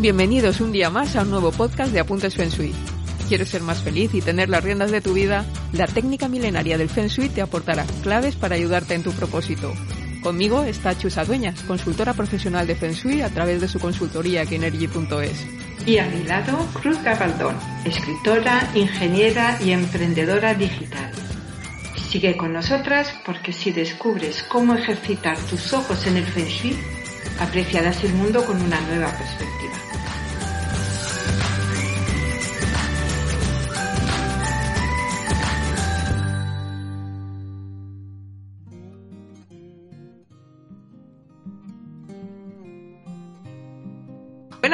Bienvenidos un día más a un nuevo podcast de Apuntes Feng Shui. ¿Quieres ser más feliz y tener las riendas de tu vida? La técnica milenaria del Feng Shui te aportará claves para ayudarte en tu propósito. Conmigo está Chusa Dueñas, consultora profesional de Feng Shui a través de su consultoría Kinergy.es. Y a mi lado, Cruz Gabaldón, escritora, ingeniera y emprendedora digital. Sigue con nosotras porque si descubres cómo ejercitar tus ojos en el Feng Shui, apreciarás el mundo con una nueva perspectiva.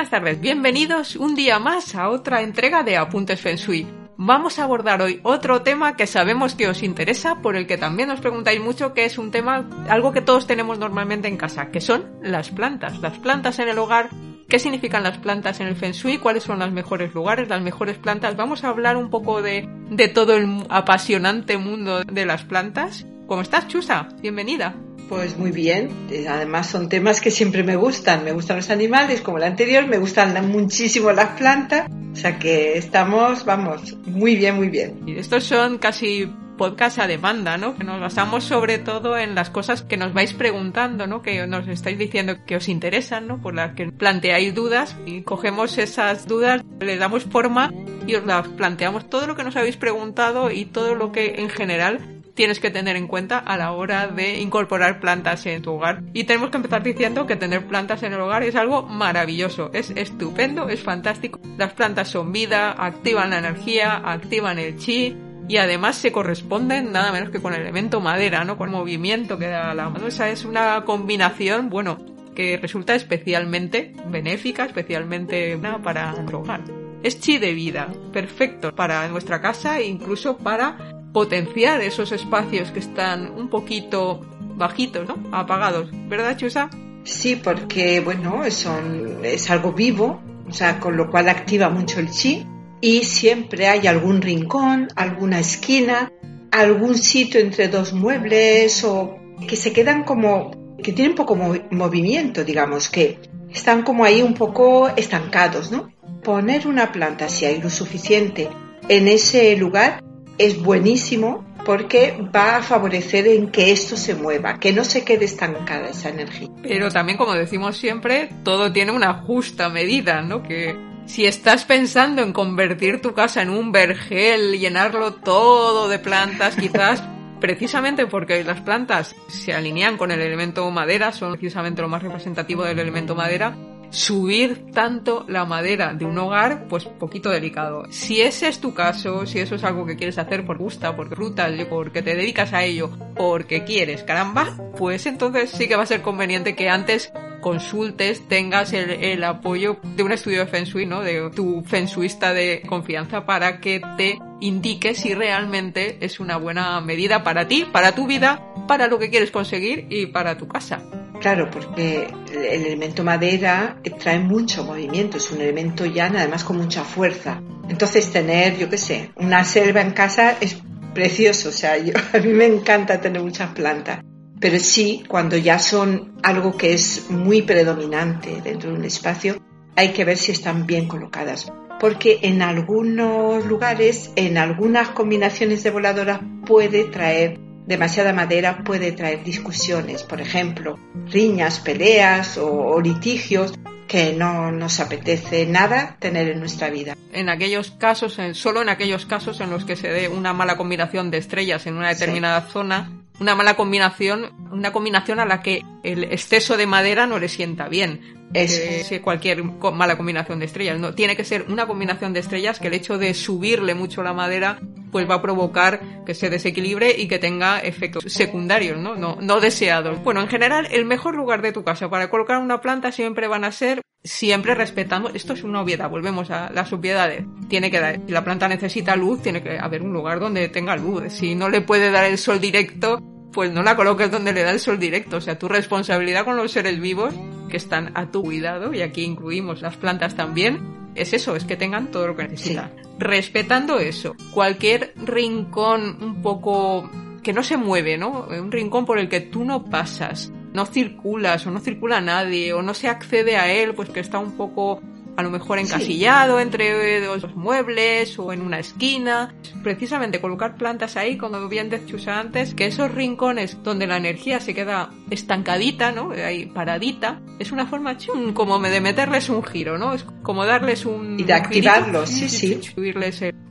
Buenas tardes, bienvenidos un día más a otra entrega de Apuntes Feng Shui. Vamos a abordar hoy otro tema que sabemos que os interesa, por el que también os preguntáis mucho, que es un tema, algo que todos tenemos normalmente en casa, que son las plantas. Las plantas en el hogar, qué significan las plantas en el Feng Shui, cuáles son los mejores lugares, las mejores plantas. Vamos a hablar un poco de, de todo el apasionante mundo de las plantas. ¿Cómo estás, Chusa? Bienvenida. Pues muy bien, eh, además son temas que siempre me gustan, me gustan los animales como el anterior, me gustan muchísimo las plantas, o sea que estamos, vamos, muy bien, muy bien. Y estos son casi podcast a demanda, ¿no? Que nos basamos sobre todo en las cosas que nos vais preguntando, ¿no? Que nos estáis diciendo que os interesan, ¿no? Por las que planteáis dudas y cogemos esas dudas, le damos forma y os las planteamos todo lo que nos habéis preguntado y todo lo que en general tienes que tener en cuenta a la hora de incorporar plantas en tu hogar. Y tenemos que empezar diciendo que tener plantas en el hogar es algo maravilloso, es estupendo, es fantástico. Las plantas son vida, activan la energía, activan el chi, y además se corresponden nada menos que con el elemento madera, ¿no? Con el movimiento que da la mano. Esa es una combinación, bueno, que resulta especialmente benéfica, especialmente para nuestro hogar. Es chi de vida, perfecto para nuestra casa e incluso para potenciar esos espacios que están un poquito bajitos, ¿no? Apagados, ¿verdad, Chusa? Sí, porque, bueno, son, es algo vivo, o sea, con lo cual activa mucho el chi y siempre hay algún rincón, alguna esquina, algún sitio entre dos muebles o que se quedan como, que tienen poco movimiento, digamos, que están como ahí un poco estancados, ¿no? Poner una planta, si hay lo suficiente, en ese lugar es buenísimo porque va a favorecer en que esto se mueva, que no se quede estancada esa energía. Pero también, como decimos siempre, todo tiene una justa medida, ¿no? Que si estás pensando en convertir tu casa en un vergel, llenarlo todo de plantas, quizás precisamente porque las plantas se alinean con el elemento madera, son precisamente lo más representativo del elemento madera, subir tanto la madera de un hogar, pues poquito delicado. Si ese es tu caso, si eso es algo que quieres hacer por gusta, porque ruta, porque te dedicas a ello, porque quieres, caramba, pues entonces sí que va a ser conveniente que antes consultes, tengas el, apoyo de un estudio de Feng ¿no? De tu Feng Shuista de confianza para que te indique si realmente es una buena medida para ti, para tu vida, para lo que quieres conseguir y para tu casa. Claro, porque el elemento madera trae mucho movimiento, es un elemento ya además con mucha fuerza. Entonces tener, yo qué sé, una selva en casa es precioso, o sea, yo, a mí me encanta tener muchas plantas. Pero sí, cuando ya son algo que es muy predominante dentro de un espacio, hay que ver si están bien colocadas. Porque en algunos lugares, en algunas combinaciones de voladoras puede traer demasiada madera puede traer discusiones, por ejemplo, riñas, peleas o, litigios que no nos apetece nada tener en nuestra vida. En aquellos casos, solo en aquellos casos en los que se dé una mala combinación de estrellas en una determinada zona, una mala combinación, una combinación a la que el exceso de madera no le sienta bien. Es cualquier mala combinación de estrellas. No, tiene que ser una combinación de estrellas que el hecho de subirle mucho la madera pues va a provocar que se desequilibre y que tenga efectos secundarios, ¿no? No, no deseados. Bueno, en general, el mejor lugar de tu casa para colocar una planta siempre van a ser siempre respetando, esto es una obviedad, volvemos a las obviedades. Tiene que dar, si la planta necesita luz, tiene que haber un lugar donde tenga luz. Si no le puede dar el sol directo, pues no la coloques donde le da el sol directo. O sea, tu responsabilidad con los seres vivos que están a tu cuidado, y aquí incluimos las plantas también, es eso, es que tengan todo lo que necesitan. Respetando eso, cualquier rincón un poco que no se mueve, ¿no? Un rincón por el que tú no pasas, no circulas o no circula nadie o no se accede a él, pues que está un poco a lo mejor encasillado entre dos muebles o en una esquina. Precisamente colocar plantas ahí, como bien decía antes, que esos rincones donde la energía se queda estancadita, ¿no? Ahí paradita, es una forma como de meterles un giro, ¿no? Es como darles un... Y de activarlos, sí, sí.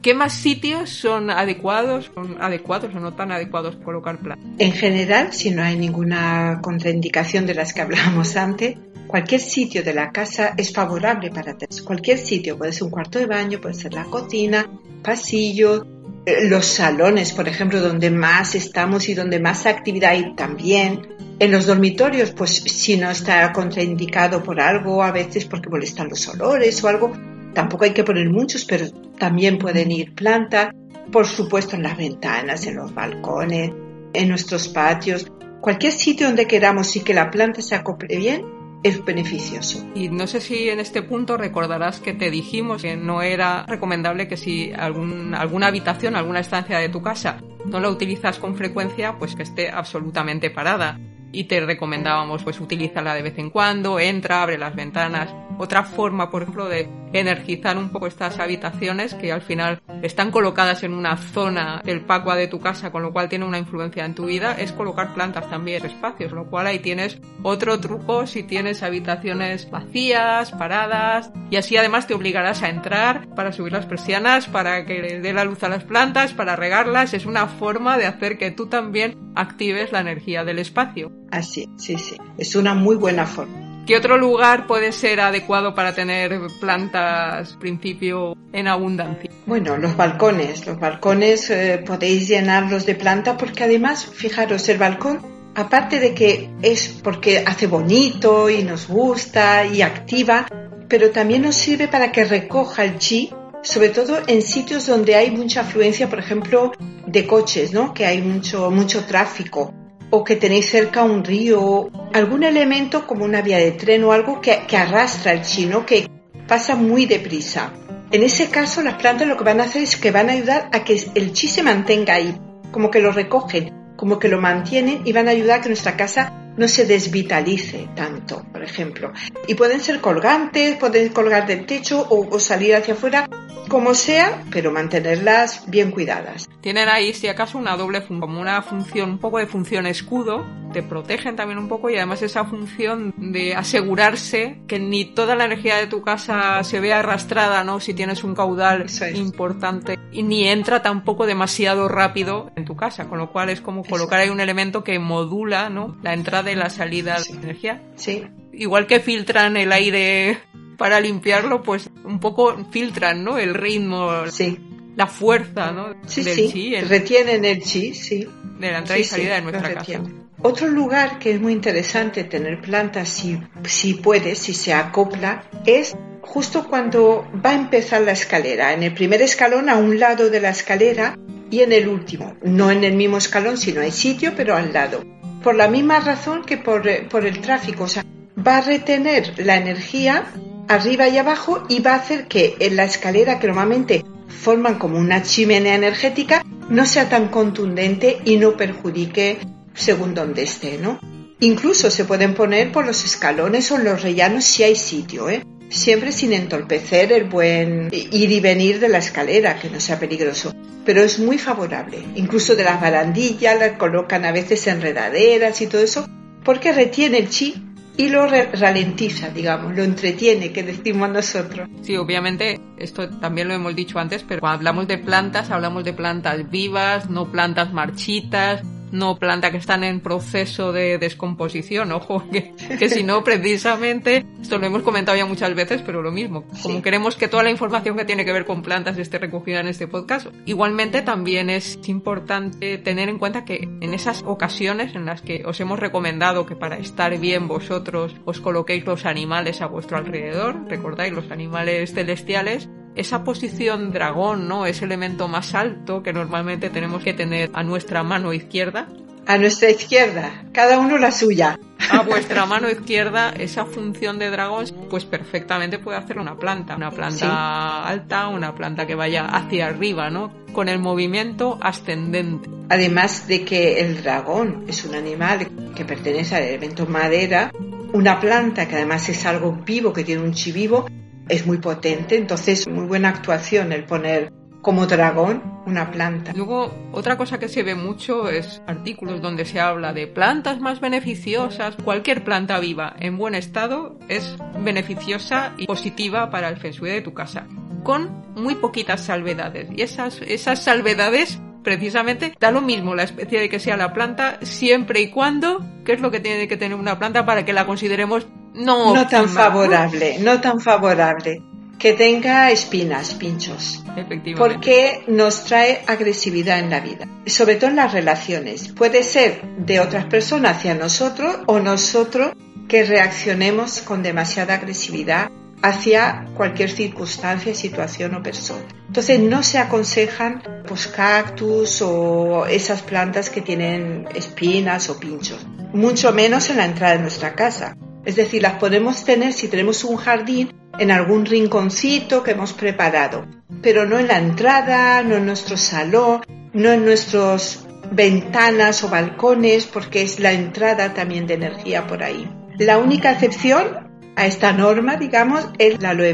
¿Qué más sitios son adecuados, son adecuados o no tan adecuados para colocar plantas? En general, si no hay ninguna contraindicación de las que hablábamos antes, cualquier sitio de la casa es favorable para Cualquier sitio, puede ser un cuarto de baño, puede ser la cocina, pasillo, eh, los salones, por ejemplo, donde más estamos y donde más actividad hay también. En los dormitorios, pues si no está contraindicado por algo, a veces porque molestan los olores o algo, tampoco hay que poner muchos, pero también pueden ir plantas. Por supuesto, en las ventanas, en los balcones, en nuestros patios, cualquier sitio donde queramos y que la planta se acople bien, es beneficioso. Y no sé si en este punto recordarás que te dijimos que no era recomendable que si algún, alguna habitación, alguna estancia de tu casa no la utilizas con frecuencia, pues que esté absolutamente parada y te recomendábamos pues utilízala de vez en cuando, entra, abre las ventanas. Otra forma, por ejemplo, de energizar un poco estas habitaciones que al final están colocadas en una zona del pacua de tu casa, con lo cual tiene una influencia en tu vida, es colocar plantas también, espacios, lo cual ahí tienes otro truco si tienes habitaciones vacías, paradas, y así además te obligarás a entrar para subir las persianas, para que le dé la luz a las plantas, para regarlas, es una forma de hacer que tú también actives la energía del espacio. Así, sí, sí. Es una muy buena forma. ¿Qué otro lugar puede ser adecuado para tener plantas, principio, en abundancia? Bueno, los balcones. Los balcones eh, podéis llenarlos de planta porque además, fijaros, el balcón, aparte de que es porque hace bonito y nos gusta y activa, pero también nos sirve para que recoja el chi, sobre todo en sitios donde hay mucha afluencia, por ejemplo, de coches, ¿no? Que hay mucho, mucho tráfico o que tenéis cerca un río, algún elemento como una vía de tren o algo que, arrastra el chino, que pasa muy deprisa. En ese caso, las plantas lo que van a hacer es que van a ayudar a que el chi se mantenga ahí, como que lo recogen, como que lo mantienen y van a ayudar a que nuestra casa no se desvitalice tanto, por ejemplo. Y pueden ser colgantes, pueden colgar del techo o salir hacia afuera como sea, pero mantenerlas bien cuidadas. Tienen ahí, si acaso, una doble función, como una función, un poco de función escudo, te protegen también un poco y además esa función de asegurarse que ni toda la energía de tu casa se vea arrastrada, ¿no? Si tienes un caudal importante y ni entra tampoco demasiado rápido en tu casa, con lo cual es como colocar ahí un elemento que modula, ¿no? La entrada y la salida de energía. Sí. Igual que filtran el aire para limpiarlo, pues un poco filtran, ¿no? El ritmo, sí. la fuerza, ¿no? Sí, sí. Chi, retienen el chi, sí. De la entrada y salida de nuestra casa. Otro lugar que es muy interesante tener plantas, si, si puede, si se acopla, es justo cuando va a empezar la escalera. En el primer escalón, a un lado de la escalera, y en el último. No en el mismo escalón, sino hay sitio, pero al lado. Por la misma razón que por, por el tráfico. O sea, va a retener la energía arriba y abajo y va a hacer que en la escalera que normalmente forman como una chimenea energética no sea tan contundente y no perjudique según donde esté, ¿no? Incluso se pueden poner por los escalones o los rellanos si hay sitio, ¿eh? Siempre sin entorpecer el buen ir y venir de la escalera, que no sea peligroso. Pero es muy favorable. Incluso de las barandillas las colocan a veces enredaderas y todo eso, porque retiene el chi y lo ralentiza, digamos, lo entretiene, que decimos nosotros. Sí, obviamente, esto también lo hemos dicho antes, pero cuando hablamos de plantas, hablamos de plantas vivas, no plantas marchitas, no plantas que están en proceso de descomposición, ojo, que, si no, precisamente, esto lo hemos comentado ya muchas veces, pero lo mismo, como queremos que toda la información que tiene que ver con plantas esté recogida en este podcast, igualmente también es importante tener en cuenta que en esas ocasiones en las que os hemos recomendado que para estar bien vosotros os coloquéis los animales a vuestro alrededor, recordáis los animales celestiales, esa posición dragón, ¿no? Ese elemento más alto que normalmente tenemos que tener a nuestra mano izquierda. A nuestra izquierda, cada uno la suya. A vuestra mano izquierda, esa función de dragón, pues perfectamente puede hacer una planta. Una planta alta, una planta que vaya hacia arriba, ¿no? Con el movimiento ascendente. Además de que el dragón es un animal que pertenece al elemento madera, una planta que además es algo vivo, que tiene un chi vivo, es muy potente, entonces muy buena actuación el poner como dragón una planta. Luego, otra cosa que se ve mucho es artículos donde se habla de plantas más beneficiosas. Cualquier planta viva en buen estado es beneficiosa y positiva para el feng shui de tu casa, con muy poquitas salvedades. Y esas, esas salvedades precisamente da lo mismo la especie de que sea la planta siempre y cuando, ¿qué es lo que tiene que tener una planta para que la consideremos no, no tan favorable, no tan favorable que tenga espinas, pinchos. Efectivamente. Porque nos trae agresividad en la vida, sobre todo en las relaciones. Puede ser de otras personas hacia nosotros o nosotros que reaccionemos con demasiada agresividad hacia cualquier circunstancia, situación o persona. Entonces no se aconsejan pues cactus o esas plantas que tienen espinas o pinchos, mucho menos en la entrada de nuestra casa. Es decir, las podemos tener si tenemos un jardín en algún rinconcito que hemos preparado, pero no en la entrada, no en nuestro salón, no en nuestras ventanas o balcones, porque es la entrada también de energía por ahí. La única excepción a esta norma, digamos, es la aloe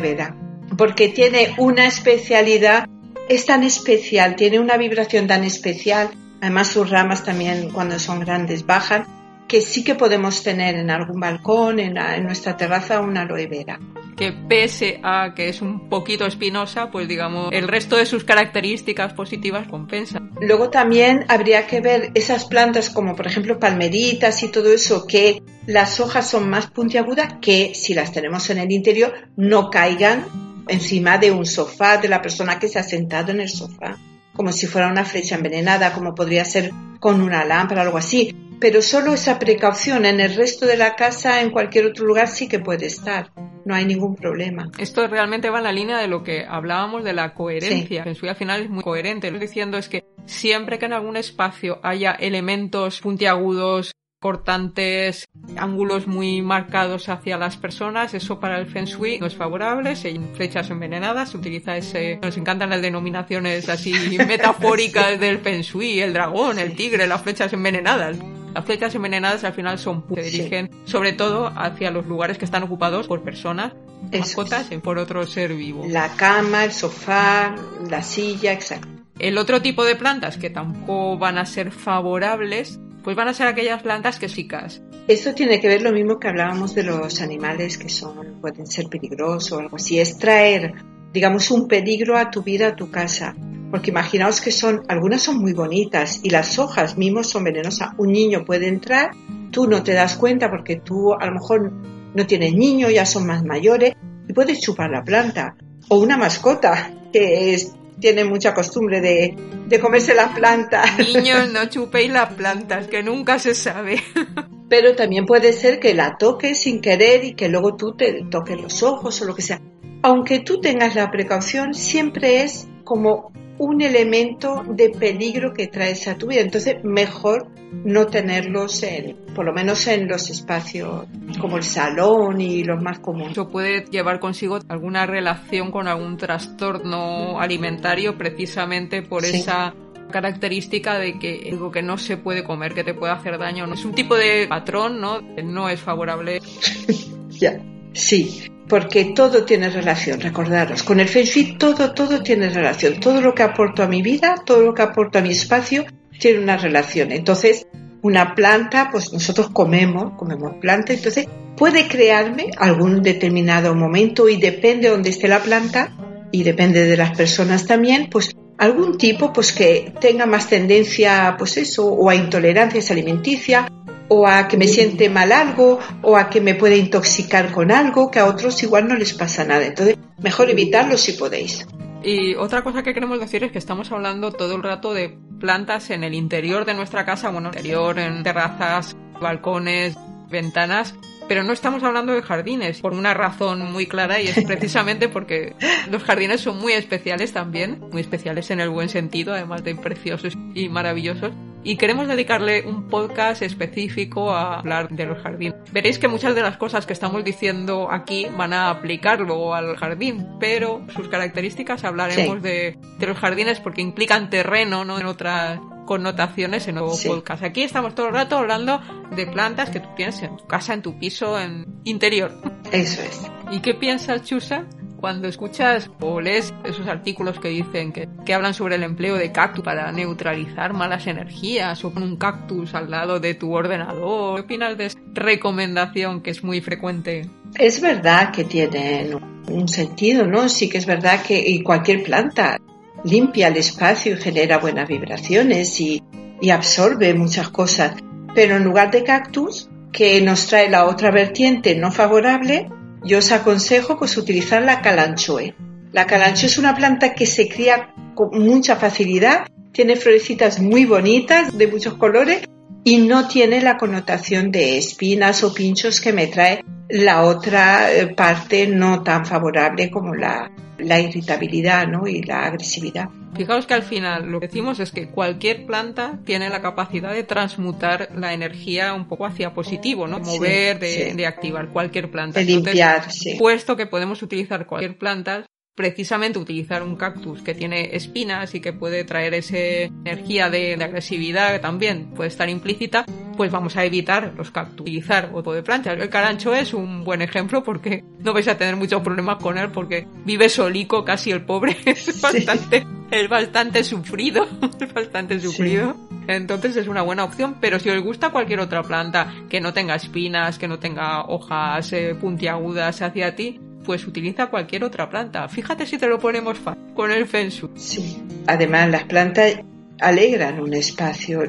porque tiene una especialidad, es tan especial, tiene una vibración tan especial, además sus ramas también cuando son grandes bajan, que sí que podemos tener en algún balcón, en, en nuestra terraza, una aloe vera que pese a que es un poquito espinosa, pues digamos, el resto de sus características positivas compensa. Luego también habría que ver esas plantas como por ejemplo palmeritas y todo eso, que las hojas son más puntiagudas que si las tenemos en el interior no caigan encima de un sofá de la persona que se ha sentado en el sofá, como si fuera una flecha envenenada, como podría ser con una lámpara o algo así. Pero solo esa precaución en el resto de la casa, en cualquier otro lugar, sí que puede estar no hay ningún problema. Esto realmente va en la línea de lo que hablábamos de la coherencia. En su al final es muy coherente. Lo que estoy diciendo es que siempre que en algún espacio haya elementos puntiagudos, cortantes, ángulos muy marcados hacia las personas, eso para el Feng Shui no es favorable, se flechas envenenadas, se utiliza ese, nos encantan las denominaciones así metafóricas del Feng Shui, el dragón, el tigre, las flechas envenenadas. Las flechas envenenadas al final son se dirigen sobre todo hacia los lugares que están ocupados por personas, mascotas y por otro ser vivo. La cama, el sofá, la silla, exacto. El otro tipo de plantas que tampoco van a ser favorables, pues van a ser aquellas plantas que chicas. Esto tiene que ver lo mismo que hablábamos de los animales que son, pueden ser peligrosos o algo así. Es traer, digamos, un peligro a tu vida, a tu casa. Porque imaginaos que son, algunas son muy bonitas y las hojas mismos son venenosas. Un niño puede entrar, tú no te das cuenta porque tú a lo mejor no tienes niño, ya son más mayores y puedes chupar la planta. O una mascota que tiene mucha costumbre de, de comerse las plantas. Niños, no chupéis las plantas, que nunca se sabe. Pero también puede ser que la toques sin querer y que luego tú te toques los ojos o lo que sea. Aunque tú tengas la precaución, siempre es como un elemento de peligro que traes a tu vida. Entonces, mejor no tenerlos en, por lo menos en los espacios como el salón y los más comunes. Eso puede llevar consigo alguna relación con algún trastorno alimentario precisamente por esa característica de que algo que no se puede comer, que te puede hacer daño. Es un tipo de patrón, ¿no? No es favorable. ya, sí porque todo tiene relación, recordaros, con el Feng Shui todo, todo tiene relación, todo lo que aporto a mi vida, todo lo que aporto a mi espacio tiene una relación. Entonces, una planta, pues nosotros comemos, comemos planta, entonces puede crearme algún determinado momento y depende de dónde esté la planta y depende de las personas también, pues algún tipo pues que tenga más tendencia pues eso o a intolerancias alimenticia o a que me siente mal algo, o a que me puede intoxicar con algo, que a otros igual no les pasa nada. Entonces, mejor evitarlo si podéis. Y otra cosa que queremos decir es que estamos hablando todo el rato de plantas en el interior de nuestra casa, bueno, interior, en terrazas, balcones, ventanas, pero no estamos hablando de jardines por una razón muy clara y es precisamente porque los jardines son muy especiales también, muy especiales en el buen sentido, además de preciosos y maravillosos. Y queremos dedicarle un podcast específico a hablar de los jardines. Veréis que muchas de las cosas que estamos diciendo aquí van a aplicarlo al jardín, pero sus características hablaremos de, de los jardines porque implican terreno, no en otras connotaciones en nuevo podcast. Aquí estamos todo el rato hablando de plantas que tú tienes en tu casa, en tu piso, en interior. Eso es. ¿Y qué piensas, Chusa, Cuando escuchas o lees esos artículos que dicen que, que hablan sobre el empleo de cactus para neutralizar malas energías o con un cactus al lado de tu ordenador, ¿qué opinas de esa recomendación que es muy frecuente? Es verdad que tiene un sentido, ¿no? Sí que es verdad que cualquier planta limpia el espacio y genera buenas vibraciones y, y absorbe muchas cosas. Pero en lugar de cactus, que nos trae la otra vertiente no favorable, yo os aconsejo pues utilizar la calanchoe. La calanchoe es una planta que se cría con mucha facilidad, tiene florecitas muy bonitas de muchos colores y no tiene la connotación de espinas o pinchos que me trae la otra eh, parte no tan favorable como la, la irritabilidad ¿no? y la agresividad. Fijaos que al final lo que decimos es que cualquier planta tiene la capacidad de transmutar la energía un poco hacia positivo, ¿no? Mover, de, de, activar cualquier planta. De limpiar, sí. Puesto que podemos utilizar cualquier planta, precisamente utilizar un cactus que tiene espinas y que puede traer esa energía de, de, agresividad también puede estar implícita, pues vamos a evitar los cactus, utilizar otro de plantas. El carancho es un buen ejemplo porque no vais a tener muchos problemas con él porque vive solico casi el pobre, es bastante, sí. es bastante sufrido, es bastante sufrido. Sí. Entonces es una buena opción, pero si os gusta cualquier otra planta que no tenga espinas, que no tenga hojas eh, puntiagudas hacia ti, pues utiliza cualquier otra planta. Fíjate si te lo ponemos fácil con el Feng Shui. Sí. Además, las plantas alegran un espacio.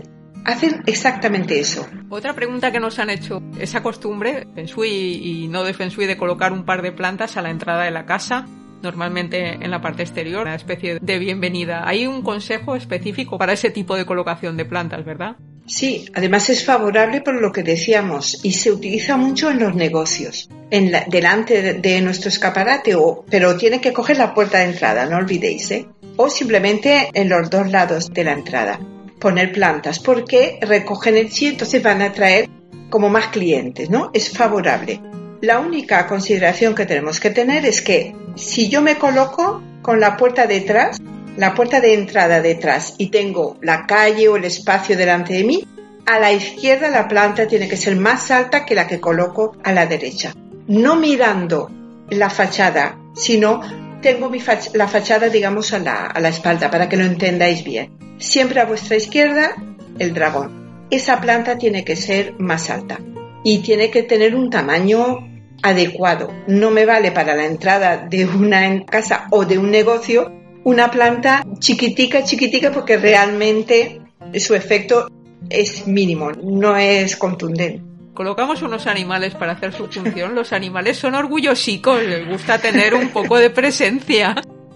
Hacen exactamente eso. Otra pregunta que nos han hecho, esa costumbre, Feng Shui y no de Feng Shui, de colocar un par de plantas a la entrada de la casa, normalmente en la parte exterior, una especie de bienvenida. Hay un consejo específico para ese tipo de colocación de plantas, ¿verdad? Sí, además es favorable por lo que decíamos y se utiliza mucho en los negocios, en la, delante de, nuestro escaparate, o, pero tiene que coger la puerta de entrada, no olvidéis, ¿eh? o simplemente en los dos lados de la entrada. Poner plantas porque recogen el chi, entonces van a traer como más clientes, ¿no? Es favorable. La única consideración que tenemos que tener es que si yo me coloco con la puerta detrás, la puerta de entrada detrás y tengo la calle o el espacio delante de mí, a la izquierda la planta tiene que ser más alta que la que coloco a la derecha. No mirando la fachada, sino tengo la fachada, digamos, a la, a la espalda para que lo entendáis bien. Siempre a vuestra izquierda, el dragón. Esa planta tiene que ser más alta y tiene que tener un tamaño adecuado. No me vale para la entrada de una casa o de un negocio una planta chiquitica, chiquitica, porque realmente su efecto es mínimo, no es contundente. Colocamos unos animales para hacer su función. Los animales son orgullosicos, les gusta tener un poco de presencia.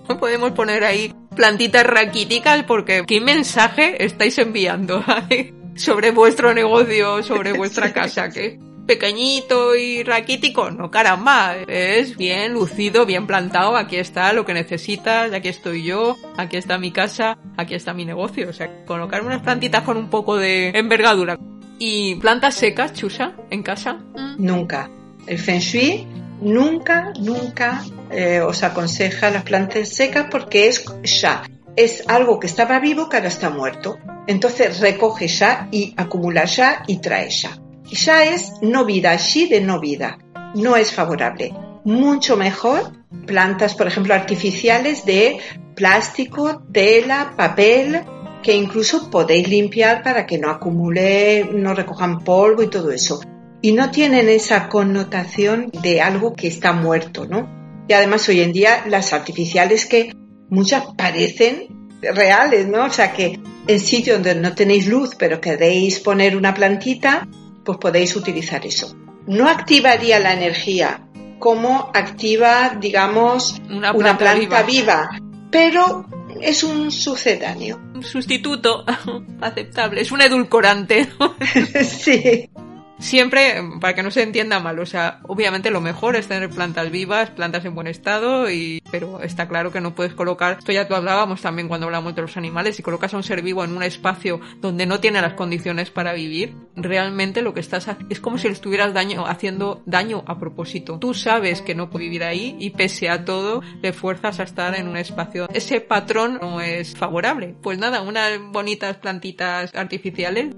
No podemos poner ahí plantitas raquíticas porque ¿qué mensaje estáis enviando sobre vuestro negocio, sobre vuestra casa? ¿Qué? Pequeñito y raquítico, no caramba, es bien lucido, bien plantado, aquí está lo que necesitas, aquí estoy yo, aquí está mi casa, aquí está mi negocio, o sea, colocar unas plantitas con un poco de envergadura. ¿Y plantas secas, chusa, en casa? Nunca. El Feng Shui nunca, nunca eh, os aconseja las plantas secas porque es ya. Es algo que estaba vivo que ahora está muerto. Entonces recoge ya y acumula ya y trae ya ya es no vida, shi de no vida. No es favorable. Mucho mejor plantas, por ejemplo, artificiales de plástico, tela, papel, que incluso podéis limpiar para que no acumule, no recojan polvo y todo eso. Y no tienen esa connotación de algo que está muerto, ¿no? Y además hoy en día las artificiales que muchas parecen reales, ¿no? O sea que en sitios donde no tenéis luz pero queréis poner una plantita, pues podéis utilizar eso. No activaría la energía como activa, digamos, una planta, una planta viva. viva, pero es un sucedáneo. Un sustituto aceptable, es un edulcorante. sí. Siempre, para que no se entienda mal, o sea, obviamente lo mejor es tener plantas vivas, plantas en buen estado, y, pero está claro que no puedes colocar, esto ya tú hablábamos también cuando hablamos de los animales, si colocas a un ser vivo en un espacio donde no tiene las condiciones para vivir, realmente lo que estás es como si le estuvieras haciendo daño a propósito. Tú sabes que no puede vivir ahí y pese a todo le fuerzas a estar en un espacio. Ese patrón no es favorable. Pues nada, unas bonitas plantitas artificiales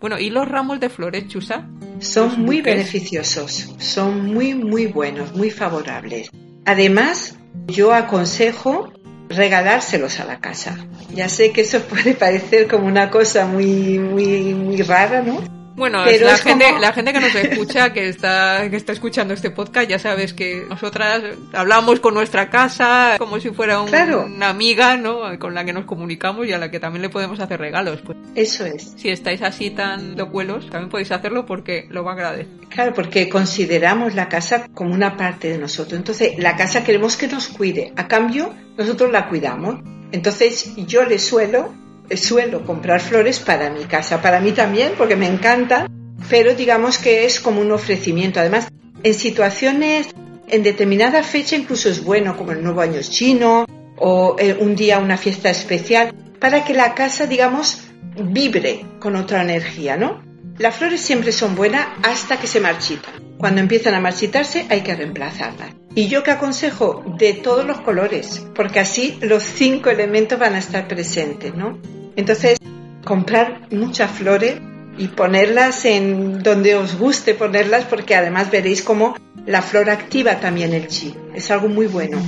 bueno, ¿y los ramos de flores, Chusa? Son muy beneficiosos, son muy, muy buenos, muy favorables. Además, yo aconsejo regalárselos a la casa. Ya sé que eso puede parecer como una cosa muy, muy, muy rara, ¿no? Bueno, la, gente, la gente que nos escucha, que está, que está escuchando este podcast, ya sabes que nosotras hablamos con nuestra casa como si fuera una amiga, ¿no? Con la que nos comunicamos y a la que también le podemos hacer regalos. Pues. Eso es. Si estáis así tan locuelos, también podéis hacerlo porque lo va a agradecer. Claro, porque consideramos la casa como una parte de nosotros. Entonces, la casa queremos que nos cuide. A cambio, nosotros la cuidamos. Entonces, yo le suelo suelo comprar flores para mi casa, para mí también, porque me encanta, pero digamos que es como un ofrecimiento. Además, en situaciones, en determinada fecha incluso es bueno, como el nuevo año chino o eh, un día una fiesta especial, para que la casa, digamos, vibre con otra energía, ¿no? Las flores siempre son buenas hasta que se marchitan. Cuando empiezan a marchitarse hay que reemplazarlas. Y yo que aconsejo de todos los colores, porque así los cinco elementos van a estar presentes, ¿no? Entonces, comprar muchas flores y ponerlas en donde os guste ponerlas, porque además veréis cómo la flor activa también el chi. Es algo muy bueno.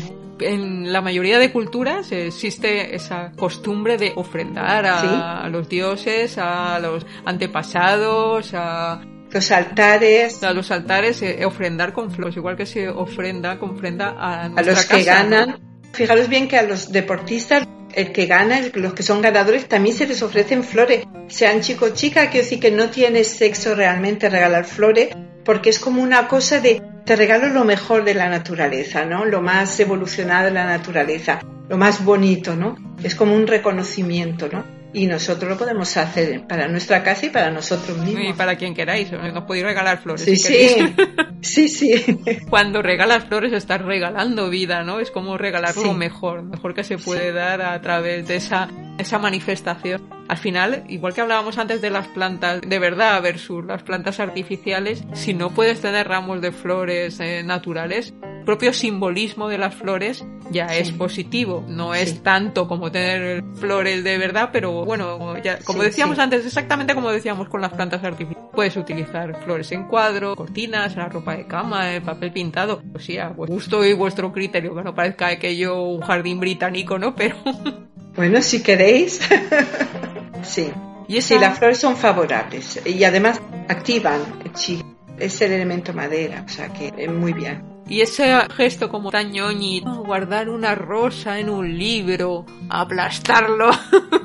En la mayoría de culturas existe esa costumbre de ofrendar a, los dioses, a los antepasados, a los altares. A los altares, eh, ofrendar con flores, igual que se ofrenda, con ofrenda a, a los que ganan. Fijaros bien que a los deportistas el que gana, los que son ganadores, también se les ofrecen flores. Sean chico o chica, quiero decir que no tiene sexo realmente regalar flores, porque es como una cosa de te regalo lo mejor de la naturaleza, ¿no? Lo más evolucionado de la naturaleza, lo más bonito, ¿no? Es como un reconocimiento, ¿no? Y nosotros lo podemos hacer para nuestra casa y para nosotros mismos. Y para quien queráis, nos podéis regalar flores. Sí, sí, sí, sí. Cuando regalas flores estás regalando vida, ¿no? Es como regalar lo mejor, mejor que se puede dar a través de esa, esa manifestación. Al final, igual que hablábamos antes de las plantas de verdad versus las plantas artificiales, si no puedes tener ramos de flores eh, naturales, propio simbolismo de las flores ya es positivo. No es tanto como tener flores de verdad, pero bueno, ya, como decíamos antes, exactamente como decíamos con las plantas artificiales. Puedes utilizar flores en cuadro, cortinas, la ropa de cama, el papel pintado. O sea, a gusto y vuestro criterio, que no parezca aquello un jardín británico, ¿no? Pero... Bueno, si queréis. sí. Y Sí, las flores son favorables y además activan es el elemento madera, o sea que es muy bien. Y ese gesto como tan guardar una rosa en un libro, aplastarlo.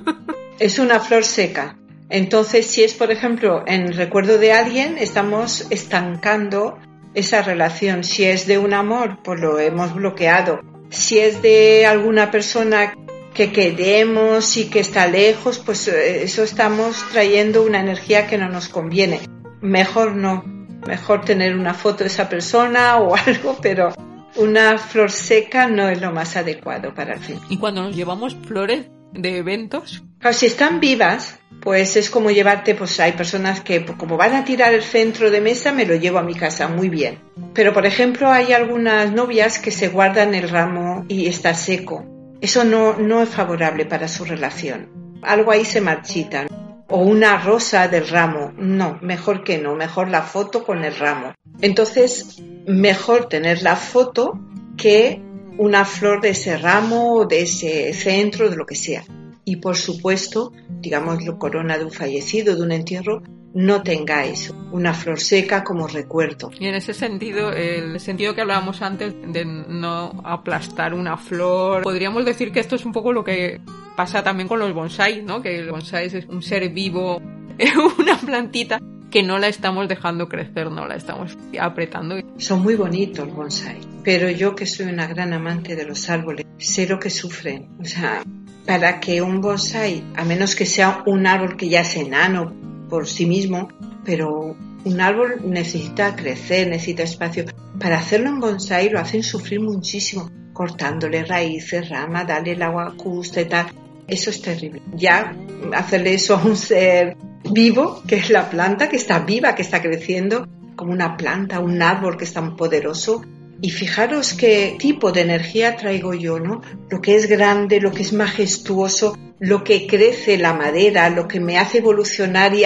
es una flor seca. Entonces, si es, por ejemplo, en recuerdo de alguien, estamos estancando esa relación. Si es de un amor, pues lo hemos bloqueado. Si es de alguna persona que queremos y que está lejos, pues eh, eso estamos trayendo una energía que no nos conviene. Mejor no mejor tener una foto de esa persona o algo, pero una flor seca no es lo más adecuado para el fin. ¿Y cuando nos llevamos flores de eventos? si están vivas, pues es como llevarte, pues hay personas que pues, como van a tirar el centro de mesa, me lo llevo a mi casa, muy bien. Pero por ejemplo hay algunas novias que se guardan el ramo y está seco. Eso no, no es favorable para su relación. Algo ahí se marchita o una rosa del ramo. No, mejor que no, mejor la foto con el ramo. Entonces, mejor tener la foto que una flor de ese ramo, de ese centro, de lo que sea. Y por supuesto, digamos, la corona de un fallecido, de un entierro, no tengáis una flor seca como recuerdo. Y en ese sentido, el sentido que hablábamos antes de no aplastar una flor, podríamos decir que esto es un poco lo que pasa también con los bonsai, ¿no? Que el bonsai es un ser vivo, una plantita que no la estamos dejando crecer, no la estamos apretando. Son muy bonitos los bonsai, pero yo que soy una gran amante de los árboles, sé lo que sufren. O sea, para que un bonsai, a menos que sea un árbol que ya es enano por sí mismo, pero un árbol necesita crecer, necesita espacio. Para hacerlo en bonsai lo hacen sufrir muchísimo, cortándole raíces, ramas, darle el agua justa tal. Eso es terrible. Ya hacerle eso a un ser vivo, que es la planta, que está viva, que está creciendo, como una planta, un árbol que es tan poderoso. Y fijaros qué tipo de energía traigo yo, ¿no? Lo que es grande, lo que es majestuoso, lo que crece la madera, lo que me hace evolucionar y,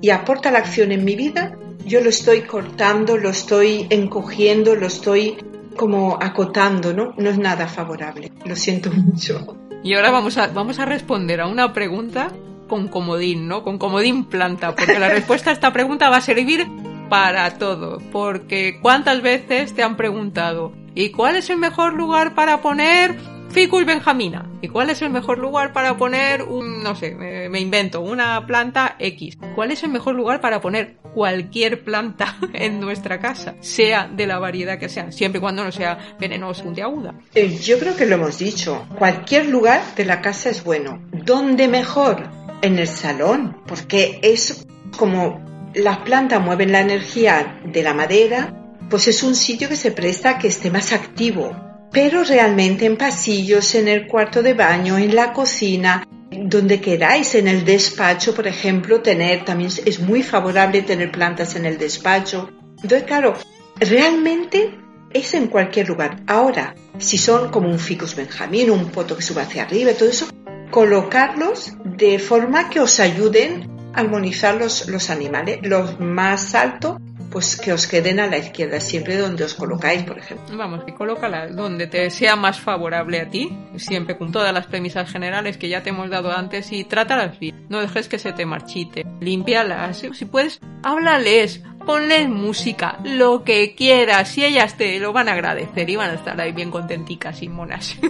y aporta la acción en mi vida, yo lo estoy cortando, lo estoy encogiendo, lo estoy como acotando, ¿no? No es nada favorable. Lo siento mucho. Y ahora vamos a, vamos a responder a una pregunta con comodín, ¿no? Con comodín planta, porque la respuesta a esta pregunta va a servir para todo. Porque ¿cuántas veces te han preguntado ¿y cuál es el mejor lugar para poner Ficus benjamina. ¿Y cuál es el mejor lugar para poner un, no sé, me, invento, una planta X? ¿Cuál es el mejor lugar para poner cualquier planta en nuestra casa? Sea de la variedad que sea, siempre y cuando no sea venenosa, puntiaguda. Eh, yo creo que lo hemos dicho. Cualquier lugar de la casa es bueno. ¿Dónde mejor? En el salón, porque es como las plantas mueven la energía de la madera, pues es un sitio que se presta a que esté más activo pero realmente en pasillos, en el cuarto de baño, en la cocina, donde queráis, en el despacho, por ejemplo, tener también es muy favorable tener plantas en el despacho. Entonces, claro, realmente es en cualquier lugar. Ahora, si son como un ficus benjamín, un poto que sube hacia arriba, todo eso, colocarlos de forma que os ayuden armonizar los, los animales. Los más altos pues que os queden a la izquierda, siempre donde os colocáis, por ejemplo. Vamos, que colócala donde te sea más favorable a ti, siempre con todas las premisas generales que ya te hemos dado antes y trátalas bien. No dejes que se te marchite. Límpialas. Si puedes, háblales, ponles música, lo que quieras, y ellas te lo van a agradecer y van a estar ahí bien contenticas y monas.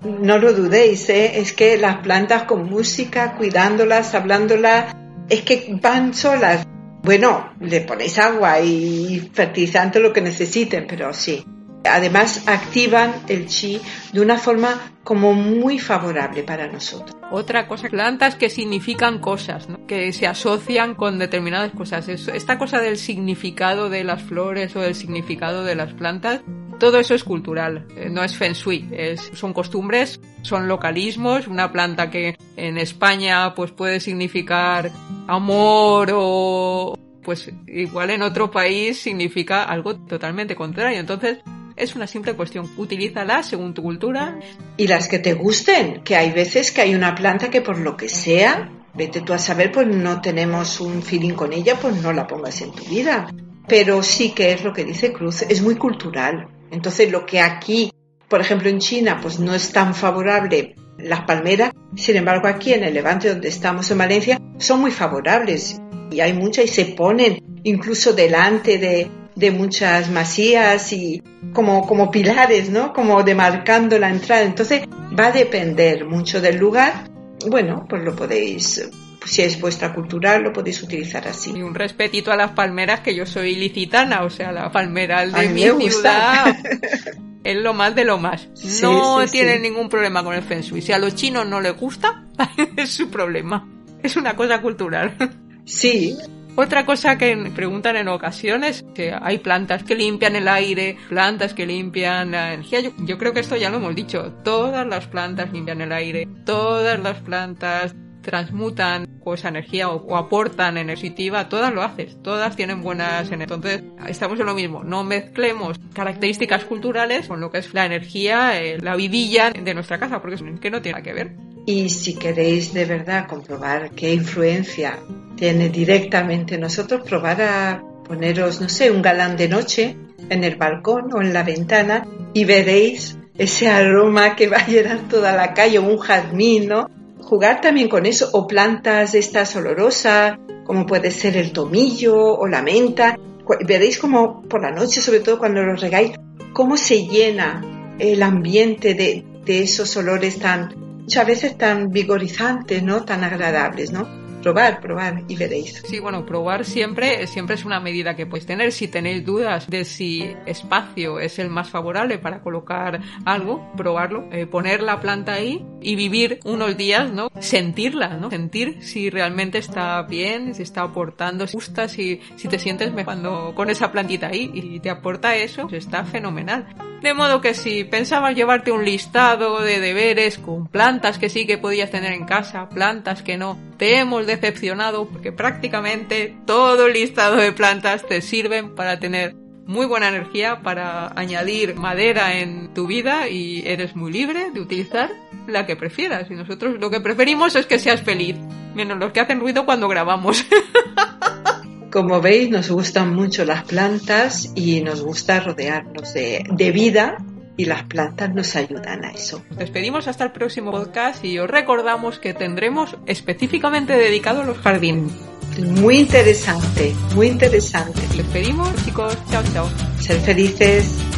No lo dudéis, ¿eh? es que las plantas con música, cuidándolas, hablándolas, es que van solas. Bueno, le ponéis agua y fertilizante lo que necesiten, pero sí. Además, activan el chi de una forma como muy favorable para nosotros. Otra cosa, plantas que significan cosas, ¿no? que se asocian con determinadas cosas. Esta cosa del significado de las flores o del significado de las plantas, todo eso es cultural, eh, no es feng shui, son costumbres, son localismos. Una planta que en España pues puede significar amor o pues igual en otro país significa algo totalmente contrario. Entonces, es una simple cuestión. Utilízala según tu cultura. Y las que te gusten, que hay veces que hay una planta que por lo que sea, vete tú a saber, pues no tenemos un feeling con ella, pues no la pongas en tu vida. Pero sí que es lo que dice Cruz, es muy cultural. Entonces, lo que aquí, por ejemplo en China, pues no es tan favorable las palmeras, sin embargo aquí en el Levante donde estamos en Valencia, son muy favorables y hay muchas y se ponen incluso delante de, de muchas masías y como, como pilares, ¿no? Como demarcando la entrada. Entonces va a depender mucho del lugar. Bueno, pues lo podéis, si es vuestra cultura, lo podéis utilizar así. Y un respetito a las palmeras, que yo soy licitana, o sea, la palmera de mi ciudad es lo más de lo más. no tiene ningún problema con el feng shui. Si a los chinos no les gusta, es su problema. Es una cosa cultural. Sí, otra cosa que preguntan en ocasiones, que hay plantas que limpian el aire, plantas que limpian la energía. Yo, creo que esto ya lo hemos dicho. Todas las plantas limpian el aire, todas las plantas transmutan esa energía o, aportan energía, todas lo haces, todas tienen buenas Entonces, estamos en lo mismo, no mezclemos características culturales con lo que es la energía, eh, la vidilla de nuestra casa, porque es que no tiene nada que ver. Y si queréis de verdad comprobar qué influencia tiene directamente nosotros probar a poneros, no sé, un galán de noche en el balcón o en la ventana y veréis ese aroma que va a llenar toda la calle, un jazmín, ¿no? Jugar también con eso, o plantas estas olorosas, como puede ser el tomillo o la menta. Veréis como por la noche, sobre todo cuando los regáis, cómo se llena el ambiente de, de esos olores tan, muchas veces tan vigorizantes, ¿no? Tan agradables, ¿no? Probar, probar y veréis. Sí, bueno, probar siempre, siempre es una medida que podéis tener. Si tenéis dudas de si espacio es el más favorable para colocar algo, probarlo, eh, poner la planta ahí y vivir unos días, ¿no? Sentirla, ¿no? Sentir si realmente está bien, si está aportando, si gusta, si, si te sientes mejor cuando con esa plantita ahí y te aporta eso, pues está fenomenal. De modo que si pensabas llevarte un listado de deberes con plantas que sí que podías tener en casa, plantas que no, te hemos decepcionado porque prácticamente todo el listado de plantas te sirven para tener muy buena energía, para añadir madera en tu vida y eres muy libre de utilizar la que prefieras. Y nosotros lo que preferimos es que seas feliz, menos los que hacen ruido cuando grabamos. Como veis, nos gustan mucho las plantas y nos gusta rodearnos de, de vida y las plantas nos ayudan a eso. Despedimos hasta el próximo podcast y os recordamos que tendremos específicamente dedicado a los jardines. Muy interesante, muy interesante. Despedimos, chicos. Chao, chao. Ser felices.